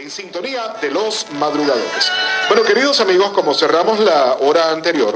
en sintonía de los madrugadores. Bueno, queridos amigos, como cerramos la hora anterior,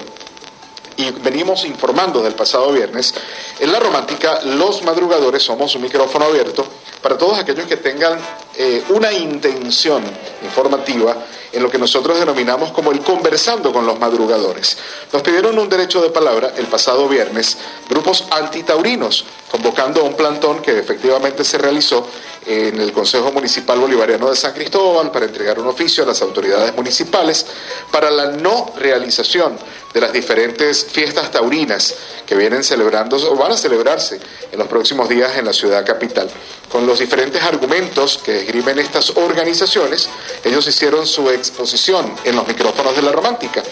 y venimos informando del pasado viernes, en la romántica los madrugadores somos un micrófono abierto para todos aquellos que tengan eh, una intención informativa en lo que nosotros denominamos como el conversando con los madrugadores. Nos pidieron un derecho de palabra el pasado viernes grupos antitaurinos, convocando a un plantón que efectivamente se realizó en el Consejo Municipal Bolivariano de San Cristóbal para entregar un oficio a las autoridades municipales para la no realización de las diferentes fiestas taurinas que vienen celebrando o van a celebrarse en los próximos días en la ciudad capital. Con los diferentes argumentos que esgrimen estas organizaciones, ellos hicieron su exposición en los micrófonos de la romántica.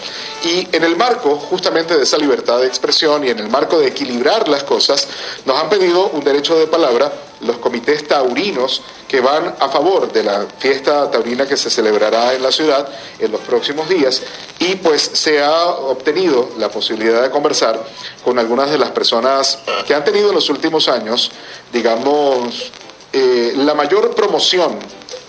Y en el marco justamente de esa libertad de expresión y en el marco de equilibrar las cosas, nos han pedido un derecho de palabra los comités taurinos que van a favor de la fiesta taurina que se celebrará en la ciudad en los próximos días. Y pues se ha obtenido la posibilidad de conversar con algunas de las personas que han tenido en los últimos años, digamos, eh, la mayor promoción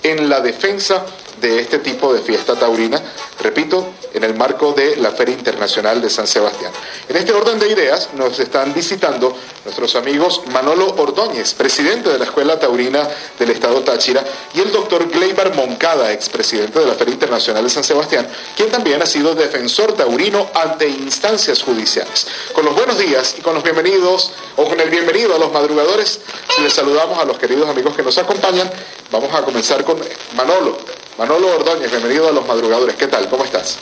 en la defensa de este tipo de fiesta taurina, repito, en el marco de la Feria Internacional de San Sebastián. En este orden de ideas nos están visitando nuestros amigos Manolo Ordóñez, presidente de la Escuela Taurina del Estado Táchira, y el doctor Gleibar Moncada, expresidente de la Feria Internacional de San Sebastián, quien también ha sido defensor taurino ante instancias judiciales. Con los buenos días y con los bienvenidos, o con el bienvenido a los madrugadores, les saludamos a los queridos amigos que nos acompañan. Vamos a comenzar con Manolo. Manolo Ordóñez, bienvenido a Los Madrugadores. ¿Qué tal? ¿Cómo estás?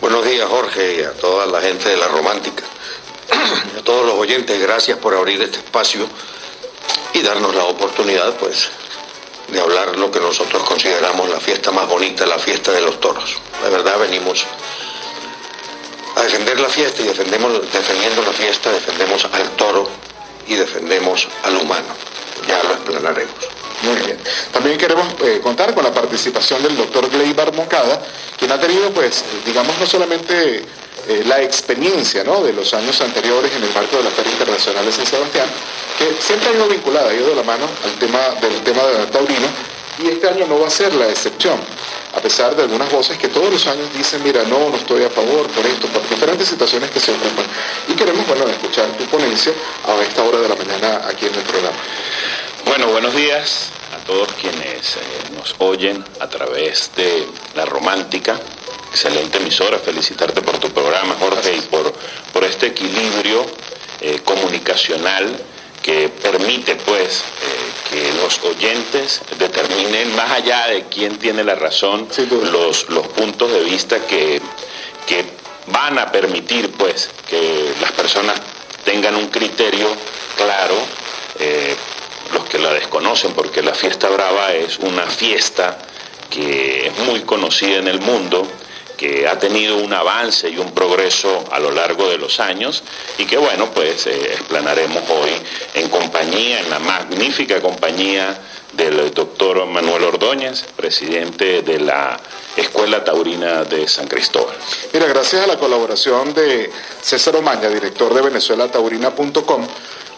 Buenos días, Jorge, y a toda la gente de la Romántica. a todos los oyentes, gracias por abrir este espacio y darnos la oportunidad, pues, de hablar lo que nosotros consideramos la fiesta más bonita, la fiesta de los toros. De verdad venimos a defender la fiesta y defendemos, defendiendo la fiesta defendemos al toro y defendemos al humano. Ya lo explanaremos. Muy bien. También queremos eh, contar con la participación del doctor Gleibar Moncada, quien ha tenido, pues, digamos, no solamente eh, la experiencia ¿no? de los años anteriores en el marco de la Feria Internacional de San Sebastián, que siempre ha ido vinculada, ha ido de la mano al tema del tema de taurino, y este año no va a ser la excepción, a pesar de algunas voces que todos los años dicen, mira, no, no estoy a favor por esto, por diferentes situaciones que se ocupan. Y queremos, bueno, escuchar tu ponencia a esta hora de la mañana aquí en el programa. Bueno, buenos días a todos quienes eh, nos oyen a través de La Romántica. Excelente emisora, felicitarte por tu programa, Jorge, y por, por este equilibrio eh, comunicacional que permite pues eh, que los oyentes determinen más allá de quién tiene la razón los, los puntos de vista que, que van a permitir pues que las personas tengan un criterio claro los que la desconocen, porque la fiesta brava es una fiesta que es muy conocida en el mundo, que ha tenido un avance y un progreso a lo largo de los años y que bueno, pues eh, explanaremos hoy en compañía, en la magnífica compañía del doctor Manuel Ordóñez, presidente de la Escuela Taurina de San Cristóbal. Mira, gracias a la colaboración de César Omaña, director de venezuelataurina.com,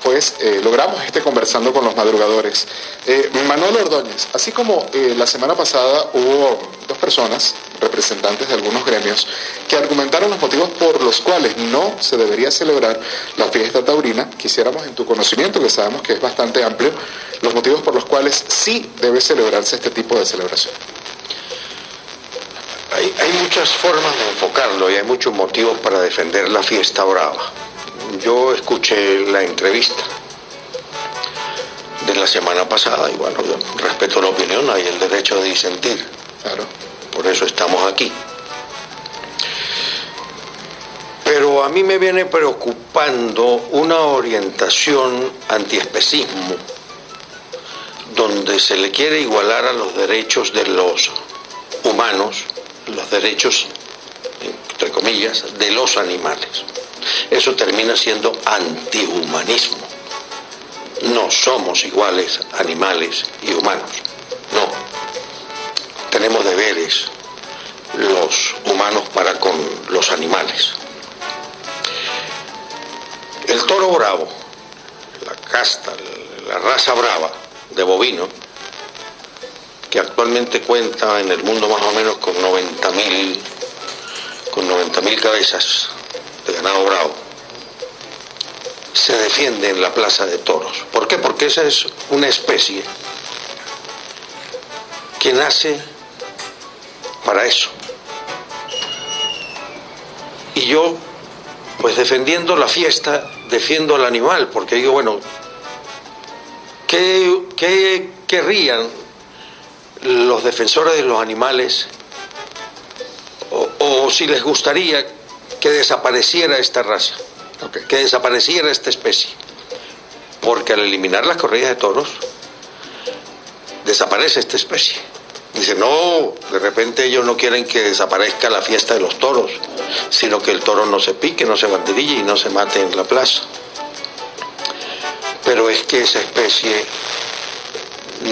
pues eh, logramos este conversando con los madrugadores. Eh, Manuel Ordóñez, así como eh, la semana pasada hubo dos personas, representantes de algunos gremios, que argumentaron los motivos por los cuales no se debería celebrar la fiesta taurina, quisiéramos en tu conocimiento, que sabemos que es bastante amplio, los motivos por los cuales sí debe celebrarse este tipo de celebración. Hay, hay muchas formas de enfocarlo y hay muchos motivos para defender la fiesta brava yo escuché la entrevista de la semana pasada y bueno, yo respeto la opinión, hay el derecho de disentir. Claro. Por eso estamos aquí. Pero a mí me viene preocupando una orientación antiespecismo donde se le quiere igualar a los derechos de los humanos, los derechos, entre comillas, de los animales. Eso termina siendo antihumanismo. No somos iguales animales y humanos. No. Tenemos deberes los humanos para con los animales. El toro bravo, la casta, la raza brava de bovino, que actualmente cuenta en el mundo más o menos con 90.000 con 90.000 cabezas de ganado bravo, se defiende en la plaza de toros. ¿Por qué? Porque esa es una especie que nace para eso. Y yo, pues defendiendo la fiesta, defiendo al animal, porque digo, bueno, ¿qué, qué querrían los defensores de los animales o, si les gustaría que desapareciera esta raza, que desapareciera esta especie? Porque al eliminar las corridas de toros, desaparece esta especie. Dice, no, de repente ellos no quieren que desaparezca la fiesta de los toros, sino que el toro no se pique, no se banderille y no se mate en la plaza. Pero es que esa especie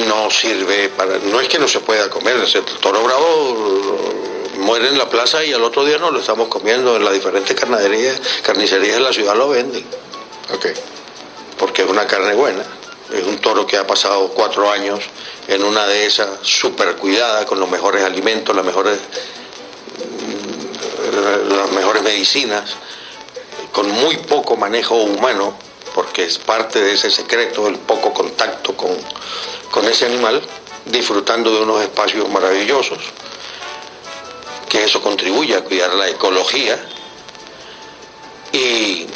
no sirve para... No es que no se pueda comer, el toro bravo muere en la plaza y al otro día no lo estamos comiendo en las diferentes carnicerías, carnicerías de la ciudad lo venden. Ok. Porque es una carne buena. Es un toro que ha pasado cuatro años en una de esas super cuidada con los mejores alimentos, las mejores, mm, las mejores medicinas, con muy poco manejo humano, porque es parte de ese secreto, el poco contacto con, con ese animal, disfrutando de unos espacios maravillosos, que eso contribuye a cuidar la ecología y,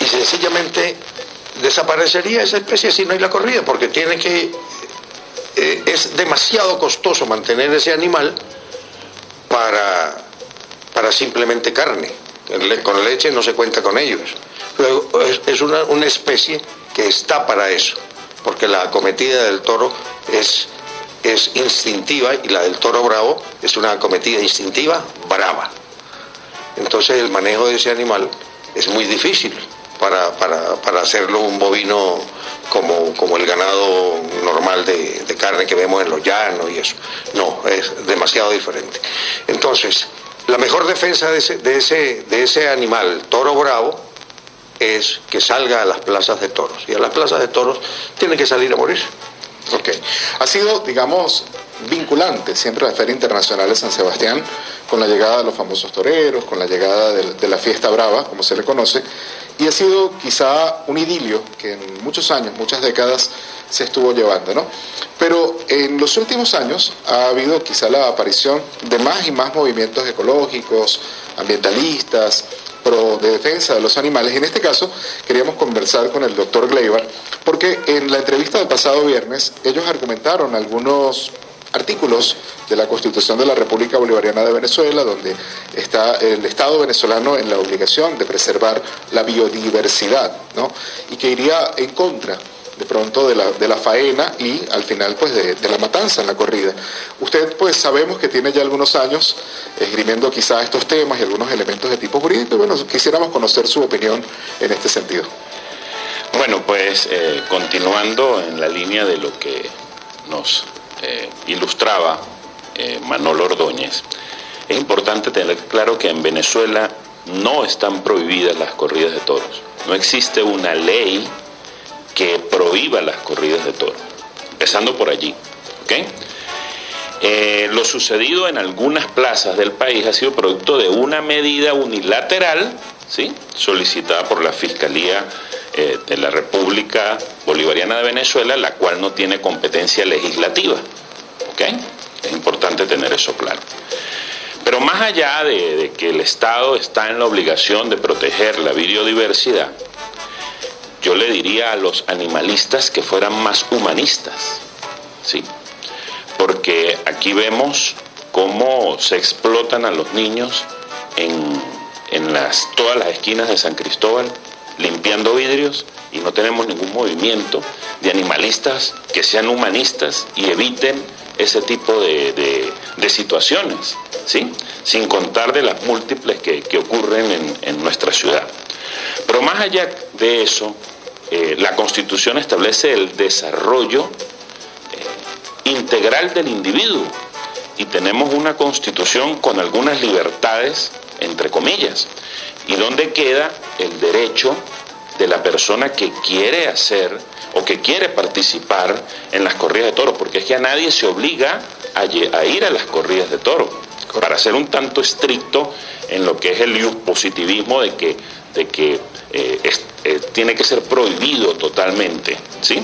y sencillamente desaparecería esa especie si no hay la corrida, porque tiene que eh, es demasiado costoso mantener ese animal para, para simplemente carne. Con leche no se cuenta con ellos. Luego, es, una, una especie que está para eso, porque la acometida del toro es, es instintiva y la del toro bravo es una acometida instintiva brava. Entonces el manejo de ese animal es muy difícil para, para, para hacerlo un bovino como, como el ganado normal de, carne que vemos en los llanos y eso. No, es demasiado diferente. Entonces, la mejor defensa de ese, de ese, de ese animal, toro bravo, es que salga a las plazas de toros. Y a las plazas de toros tiene que salir a morir. Ok. Ha sido, digamos, vinculante siempre la Feria Internacional de San Sebastián con la llegada de los famosos toreros, con la llegada de, la fiesta brava, como se le conoce, y ha sido quizá un idilio que en muchos años, muchas décadas se estuvo llevando, ¿no? Pero en los últimos años ha habido quizá la aparición de más y más movimientos ecológicos, ambientalistas, pro de defensa de los animales. En este caso, queríamos conversar con el doctor Gleiber, porque en la entrevista del pasado viernes ellos argumentaron algunos artículos de la Constitución de la República Bolivariana de Venezuela, donde está el Estado venezolano en la obligación de preservar la biodiversidad, ¿no? Y que iría en contra de pronto de la, de la faena y al final pues de, la matanza en la corrida. Usted pues sabemos que tiene ya algunos años esgrimiendo quizá estos temas y algunos elementos de tipo jurídico bueno, quisiéramos conocer su opinión en este sentido. Bueno, pues eh, continuando en la línea de lo que nos eh, ilustraba eh, Manolo Ordóñez, es importante tener claro que en Venezuela no están prohibidas las corridas de toros. No existe una ley que prohíba las corridas de toros, empezando por allí. Eh, lo sucedido en algunas plazas del país ha sido producto de una medida unilateral ¿sí? solicitada por la Fiscalía eh, de la República Bolivariana de Venezuela, la cual no tiene competencia legislativa. ¿Ok? Es importante tener eso claro. Pero más allá de que el Estado está en la obligación de proteger la biodiversidad, yo le diría a los animalistas que fueran más humanistas, ¿sí? Porque aquí vemos cómo se explotan a los niños en, en las, todas las esquinas de San Cristóbal, limpiando vidrios, y no tenemos ningún movimiento de animalistas que sean humanistas y eviten ese tipo de, de, situaciones, ¿sí? sin contar de las múltiples que, que ocurren en, en, nuestra ciudad. Pero más allá de eso, eh, la Constitución establece el desarrollo eh, integral del individuo. Y tenemos una Constitución con algunas libertades, entre comillas, y donde queda el derecho de la persona que quiere hacer o que quiere participar en las corridas de toros, porque es que a nadie se obliga a, ir a las corridas de toros, para ser un tanto estricto en lo que es el positivismo de que, de que eh, eh, tiene que ser prohibido totalmente, ¿sí?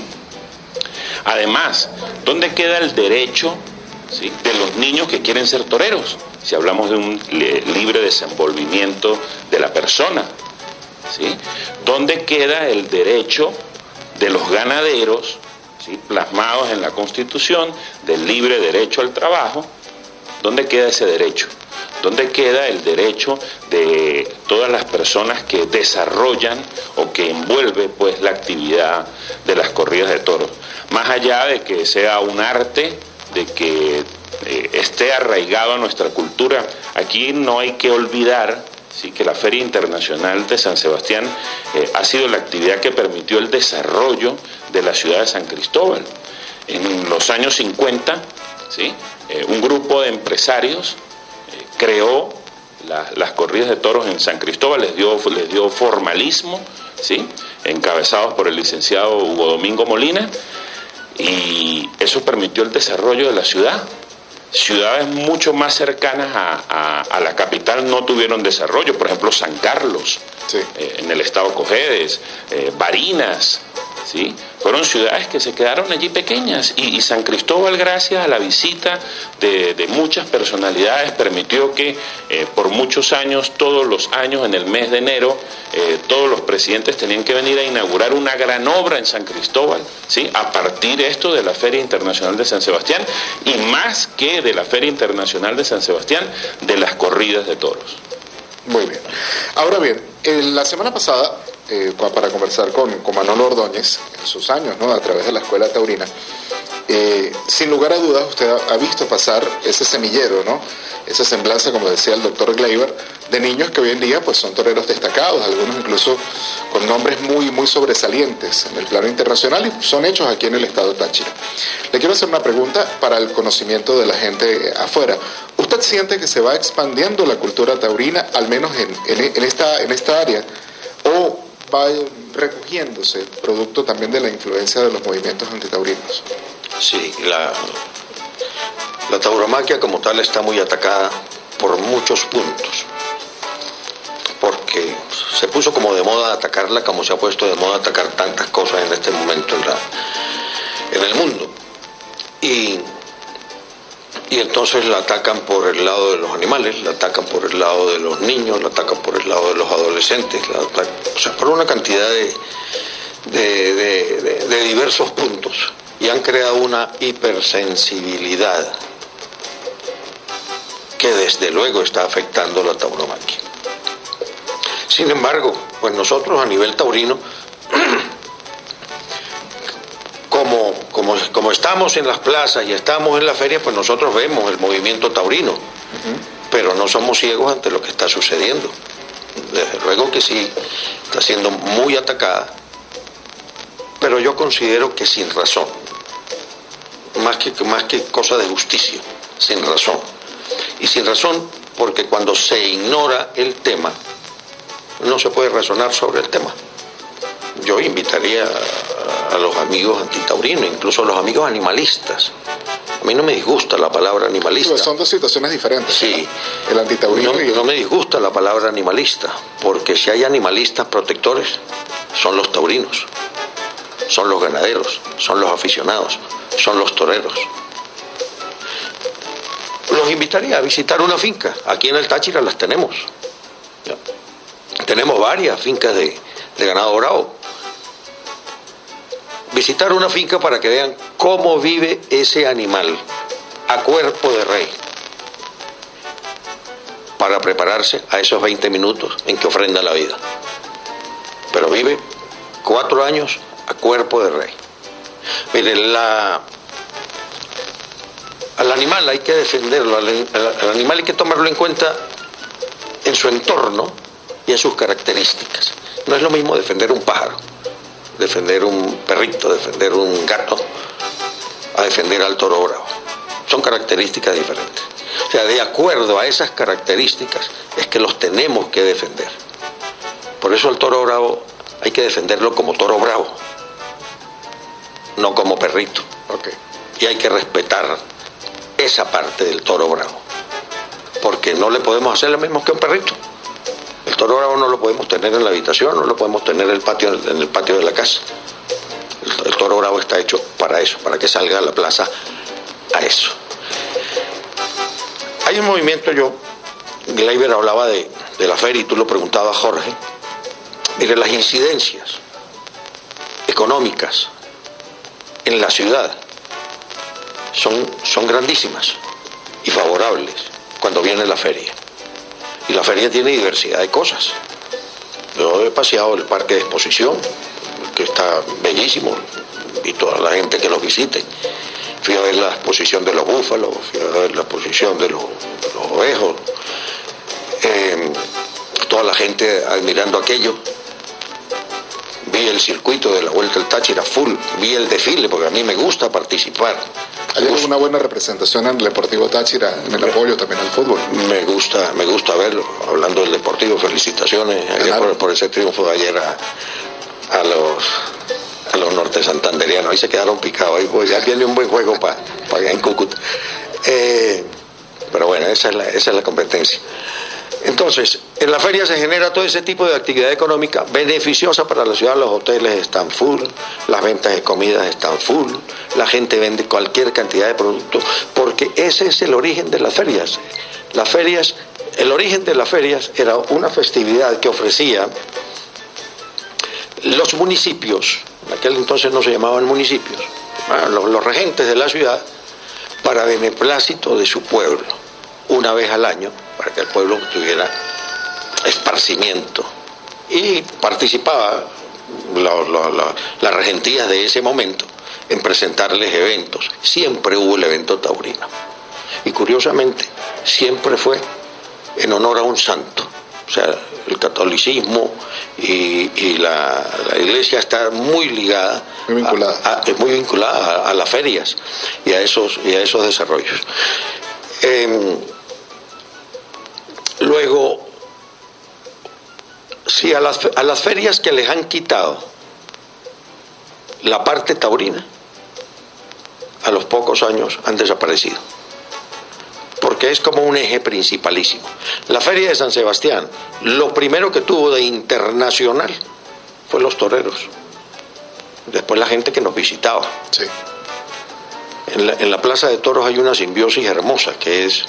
Además, ¿dónde queda el derecho de los niños que quieren ser toreros? Si hablamos de un libre desenvolvimiento de la persona, ¿sí? ¿Dónde queda el derecho de los ganaderos, ¿sí? plasmados en la Constitución, del libre derecho al trabajo? ¿Dónde queda ese derecho? ¿Dónde queda el derecho de todas las personas que desarrollan o que envuelve pues la actividad de las corridas de toros? Más allá de que sea un arte, de que eh, esté arraigado a nuestra cultura, aquí no hay que olvidar Sí, que la Feria Internacional de San Sebastián eh, ha sido la actividad que permitió el desarrollo de la ciudad de San Cristóbal. En los años 50, ¿sí? Eh, un grupo de empresarios creó las corridas de toros en San Cristóbal, les dio, les dio formalismo, ¿sí? encabezados por el licenciado Hugo Domingo Molina, y eso permitió el desarrollo de la ciudad. Ciudades mucho más cercanas a, la capital no tuvieron desarrollo, por ejemplo San Carlos, eh, en el estado Cojedes, eh, Barinas, ¿sí? Fueron ciudades que se quedaron allí pequeñas y, San Cristóbal, gracias a la visita de, muchas personalidades, permitió que eh, por muchos años, todos los años, en el mes de enero, eh, todos los presidentes tenían que venir a inaugurar una gran obra en San Cristóbal, ¿sí? a partir esto de la Feria Internacional de San Sebastián y más que de la Feria Internacional de San Sebastián, de las corridas de toros. Muy bien. Ahora bien, la semana pasada eh, para conversar con, con, Ordóñez en sus años, ¿no? A través de la Escuela Taurina. Eh, sin lugar a dudas, usted ha, visto pasar ese semillero, ¿no? Esa semblanza, como decía el doctor Gleiber, de niños que hoy en día pues, son toreros destacados, algunos incluso con nombres muy, muy sobresalientes en el plano internacional y son hechos aquí en el estado de Táchira. Le quiero hacer una pregunta para el conocimiento de la gente afuera. ¿Usted siente que se va expandiendo la cultura taurina, al menos en, en, esta, en esta área? ¿O va recogiéndose, producto también de la influencia de los movimientos antitaurinos. Sí, la, la tauromaquia como tal está muy atacada por muchos puntos, porque se puso como de moda atacarla, como se ha puesto de moda atacar tantas cosas en este momento en, la, en el mundo. Y y entonces la atacan por el lado de los animales, la atacan por el lado de los niños, la atacan por el lado de los adolescentes, o sea, por una cantidad de, de, diversos puntos y han creado una hipersensibilidad que desde luego está afectando la tauromaquia. Sin embargo, pues nosotros a nivel taurino como, estamos en las plazas y estamos en la feria, pues nosotros vemos el movimiento taurino, pero no somos ciegos ante lo que está sucediendo. Desde luego que sí, está siendo muy atacada, pero yo considero que sin razón, más que, más que cosa de justicia, sin razón. Y sin razón porque cuando se ignora el tema, no se puede razonar sobre el tema. Yo invitaría a los amigos antitaurinos, incluso a los amigos animalistas. A mí no me disgusta la palabra animalista. son dos situaciones diferentes. Sí. El antitaurino no, no me disgusta la palabra animalista, porque si hay animalistas protectores, son los taurinos, son los ganaderos, son los aficionados, son los toreros. Los invitaría a visitar una finca. Aquí en el Táchira las tenemos. Tenemos varias fincas de, de ganado bravo visitar una finca para que vean cómo vive ese animal a cuerpo de rey para prepararse a esos 20 minutos en que ofrenda la vida. Pero vive cuatro años a cuerpo de rey. Mire, la, al animal hay que defenderlo, al, al animal hay que tomarlo en cuenta en su entorno y en sus características. No es lo mismo defender un pájaro defender un perrito, defender un gato, a defender al toro bravo. Son características diferentes. O sea, de acuerdo a esas características es que los tenemos que defender. Por eso al toro bravo hay que defenderlo como toro bravo, no como perrito. Y hay que respetar esa parte del toro bravo, porque no le podemos hacer lo mismo que un perrito. Bravo no lo podemos tener en la habitación, no lo podemos tener en el patio, en el patio de la casa. El, toro bravo está hecho para eso, para que salga a la plaza a eso. Hay un movimiento, yo, Gleiber hablaba de, de la feria y tú lo preguntabas, Jorge. Mire, las incidencias económicas en la ciudad son, son grandísimas y favorables cuando viene la feria. Y la feria tiene diversidad de cosas. Yo he paseado el parque de exposición, que está bellísimo, y toda la gente que lo visite. Fui a ver la exposición de los búfalos, fui a ver la exposición de los, ovejos. Eh, toda la gente admirando aquello. Vi el circuito de la Vuelta al Táchira full, vi el desfile, porque a mí me gusta participar. Hay una buena representación en el Deportivo Táchira, en el apoyo también al fútbol. Me gusta, me gusta verlo. Hablando del Deportivo, felicitaciones por, por ese triunfo de ayer a, a los a los norte santanderianos. Ahí se quedaron picados. Ahí pues, ya viene un buen juego para allá en Cúcuta. Eh, pero bueno, esa es, la, esa es la competencia. Entonces, en la feria se genera todo ese tipo de actividad económica beneficiosa para la ciudad. Los hoteles están full, las ventas de comidas están full, la gente vende cualquier cantidad de productos, porque ese es el origen de las ferias. Las ferias, el origen de las ferias era una festividad que ofrecía los municipios, en aquel entonces no se llamaban municipios, ah, los, los regentes de la ciudad, para beneplácito de su pueblo, una vez al año, para que el pueblo tuviera esparcimiento. Y participaba la- la- la- las regentías de ese momento en presentarles eventos. Siempre hubo el evento taurino. Y curiosamente, siempre fue en honor a un santo. O sea, el catolicismo y, y la, la iglesia está muy ligada, Muy vinculada. a- muy vinculada a, a las ferias y a esos, y a esos desarrollos. Em, luego, si a las, a las ferias que les han quitado la parte taurina, a los pocos años han desaparecido porque es como un eje principalísimo. La Feria de San Sebastián, lo primero que tuvo de internacional fue los toreros. Después la gente que nos visitaba. Sí. En la, en la Plaza de Toros hay una simbiosis hermosa que es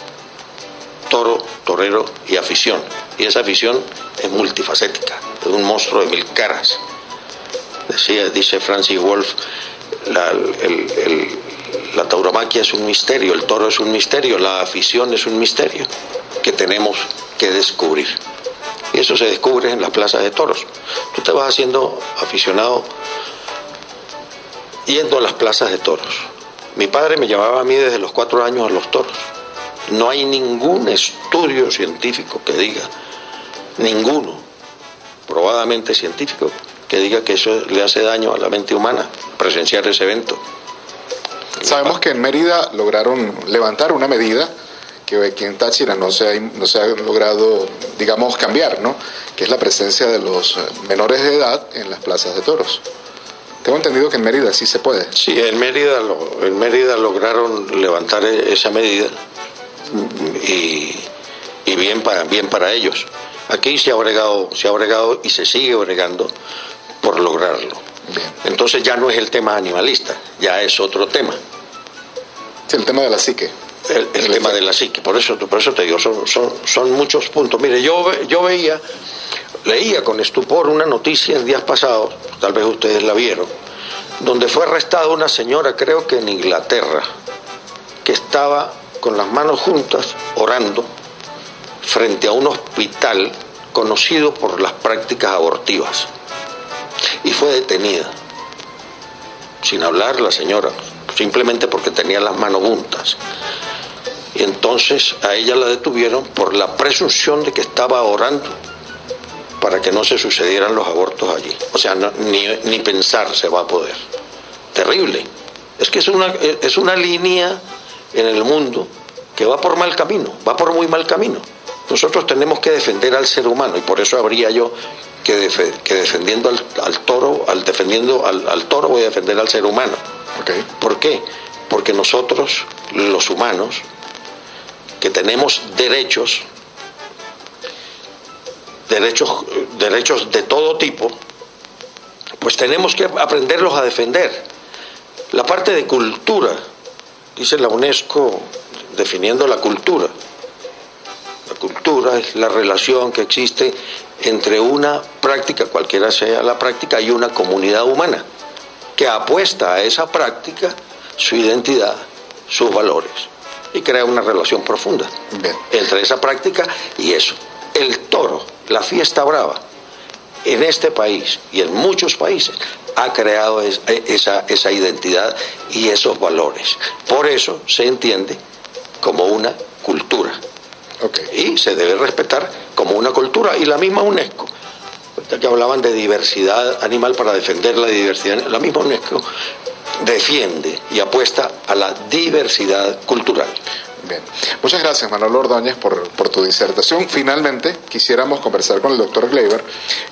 toro, torero y afición. Y esa afición es multifacética, es un monstruo de mil caras. Decía, dice Francis Wolf, la, el- el- la tauromaquia es un misterio, el toro es un misterio, la afición es un misterio que tenemos que descubrir. Y eso se descubre en las plazas de toros. Tú te vas haciendo aficionado yendo a las plazas de toros. Mi padre me llevaba a mí desde los cuatro años a los toros. No hay ningún estudio científico que diga, ninguno, probadamente científico, que diga que eso le hace daño a la mente humana, presenciar ese evento. Sabemos que en Mérida lograron levantar una medida que aquí en Táchira no se ha, no se ha logrado, digamos, cambiar, ¿no? Que es la presencia de los eh, menores de edad en las plazas de toros. Tengo entendido que en Mérida sí se puede. Sí, en Mérida, lo- en Mérida lograron levantar e- esa medida y, y bien, para, bien para ellos. Aquí se ha bregado, se ha bregado y se sigue bregando por lograrlo. Bien. Entonces ya no es el tema animalista, ya es otro tema. Sí, el tema de la psique. el, el tema de la psique. Por eso, por eso te digo, son, son, son muchos puntos. Mire, yo, yo veía, leía con estupor una noticia en días pasados, tal vez ustedes la vieron, donde fue arrestada una señora, creo que en Inglaterra, que estaba con las manos juntas orando frente a un hospital conocido por las prácticas abortivas. Y fue detenida, sin hablar la señora, simplemente porque tenía las manos juntas. Y entonces a ella la detuvieron por la presunción de que estaba orando para que no se sucedieran los abortos allí. O sea, ni, ni pensar se va a poder. Terrible. Es que es una, es una línea en el mundo que va por mal camino, va por muy mal camino. Nosotros tenemos que defender al ser humano y por eso habría yo que, que defendiendo al, toro, al defendiendo al, toro voy a defender al ser humano. ¿Por qué? Porque nosotros, los humanos, que tenemos derechos, derechos, derechos de todo tipo, pues tenemos que aprenderlos a defender. La parte de cultura, dice la UNESCO definiendo la cultura. La cultura es la relación que existe entre una práctica, cualquiera sea la práctica, y una comunidad humana, que apuesta a esa práctica su identidad, sus valores, y crea una relación profunda entre esa práctica y eso. El toro, la fiesta brava, en este país y en muchos países ha creado esa, esa identidad y esos valores. Por eso se entiende como una cultura. Y se debe respetar como una cultura. Y la misma UNESCO, que hablaban de diversidad animal para defender la diversidad, la misma UNESCO defiende y apuesta a la diversidad cultural. Muchas gracias, Manolo Ordóñez, por, tu disertación. Finalmente, quisiéramos conversar con el doctor Gleiber.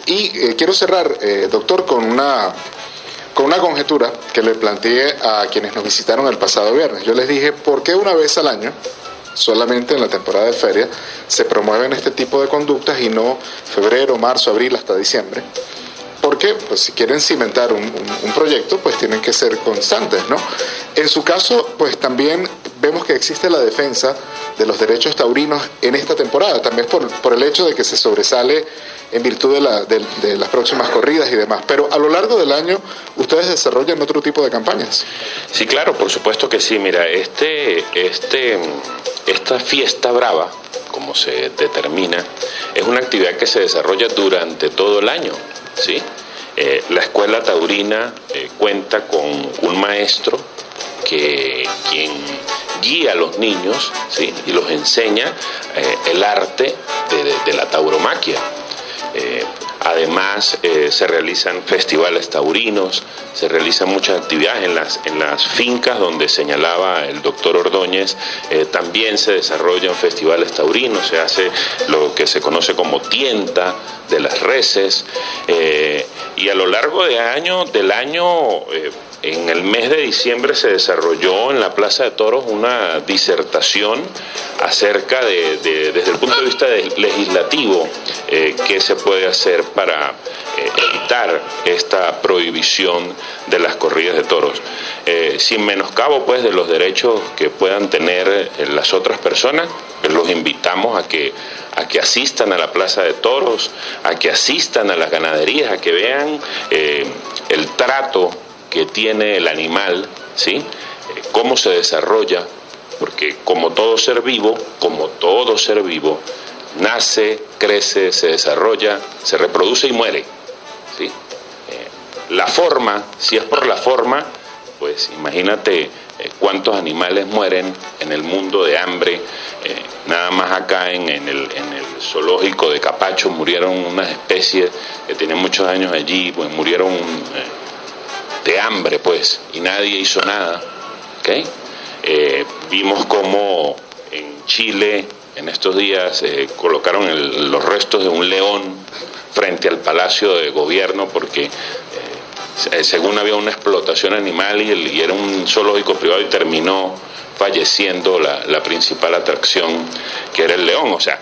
Y eh, quiero cerrar, eh, doctor, con una, con una conjetura que le planteé a quienes nos visitaron el pasado viernes. Yo les dije, ¿por qué una vez al año solamente en la temporada de feria se promueven este tipo de conductas y no febrero, marzo, abril hasta diciembre. Porque pues, si quieren cimentar un, proyecto, pues tienen que ser constantes, ¿no? En su caso, pues también vemos que existe la defensa de los derechos taurinos en esta temporada, también por, el hecho de que se sobresale en virtud de, la, de, las próximas corridas y demás. Pero a lo largo del año, ¿ustedes desarrollan otro tipo de campañas? Sí, claro, por supuesto que sí. Mira, este, este, esta fiesta brava, como se determina, es una actividad que se desarrolla durante todo el año. ¿sí? Eh, la escuela taurina eh, cuenta con un maestro que quien guía a los niños y los enseña eh, el arte de, la tauromaquia. Además, se realizan festivales taurinos, se realizan muchas actividades en las, en las fincas donde señalaba el doctor Ordóñez, también se desarrollan festivales taurinos, se hace lo que se conoce como tienta, de las reses. Eh, y a lo largo de año, del año, eh, en el mes de diciembre se desarrolló en la Plaza de Toros una disertación acerca de, desde el punto de vista legislativo, eh, qué se puede hacer para evitar esta prohibición de las corridas de toros, sin menoscabo pues de los derechos que puedan tener las otras personas, los invitamos a que a que asistan a la plaza de toros, a que asistan a las ganaderías, a que vean eh, el trato que tiene el animal, ¿sí? Eh, cómo se desarrolla, porque como todo ser vivo, como todo ser vivo, nace, crece, se desarrolla, se reproduce y muere. ¿sí? Eh, la forma, si es por la forma, pues imagínate cuántos animales mueren en el mundo de hambre, Nada más acá en, el, zoológico de Capacho murieron unas especies que tienen muchos años allí, pues murieron eh, de hambre, pues, y nadie hizo nada. Eh, vimos como en Chile en estos días eh, colocaron los restos de un león frente al Palacio de Gobierno porque según había una explotación animal y, era un zoológico privado y terminó falleciendo la, principal atracción que era el león. O sea,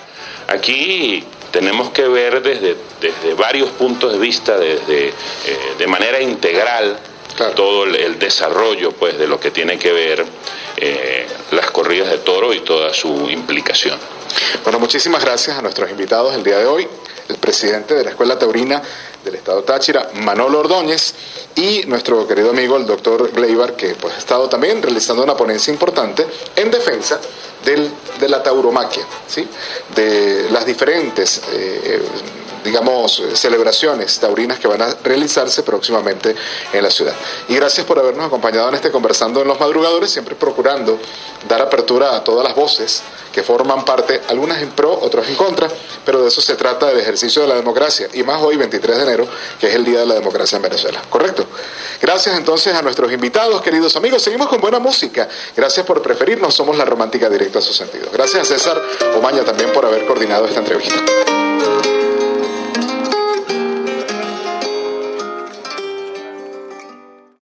aquí tenemos que ver desde, desde varios puntos de vista, desde, eh, de manera integral, todo el, desarrollo pues, de lo que tiene que ver eh, las corridas de toro y toda su implicación. Bueno, muchísimas gracias a nuestros invitados el día de hoy, el presidente de la Escuela Taurina del Estado Táchira, Manolo Ordóñez, y nuestro querido amigo el doctor Gleibar, que pues, ha estado también realizando una ponencia importante en defensa del, de la tauromaquia, ¿sí? de las diferentes eh, digamos, celebraciones taurinas que van a realizarse próximamente en la ciudad. Y gracias por habernos acompañado en este Conversando en los Madrugadores, siempre procurando dar apertura a todas las voces que forman parte, algunas en pro, otras en contra, pero de eso se trata del ejercicio de la democracia, y más hoy, 23 de enero, que es el Día de la Democracia en Venezuela. ¿Correcto? Gracias entonces a nuestros invitados, queridos amigos. Seguimos con buena música. Gracias por preferirnos. Somos la romántica directa a su sentido. Gracias a César Omaña también por haber coordinado esta entrevista.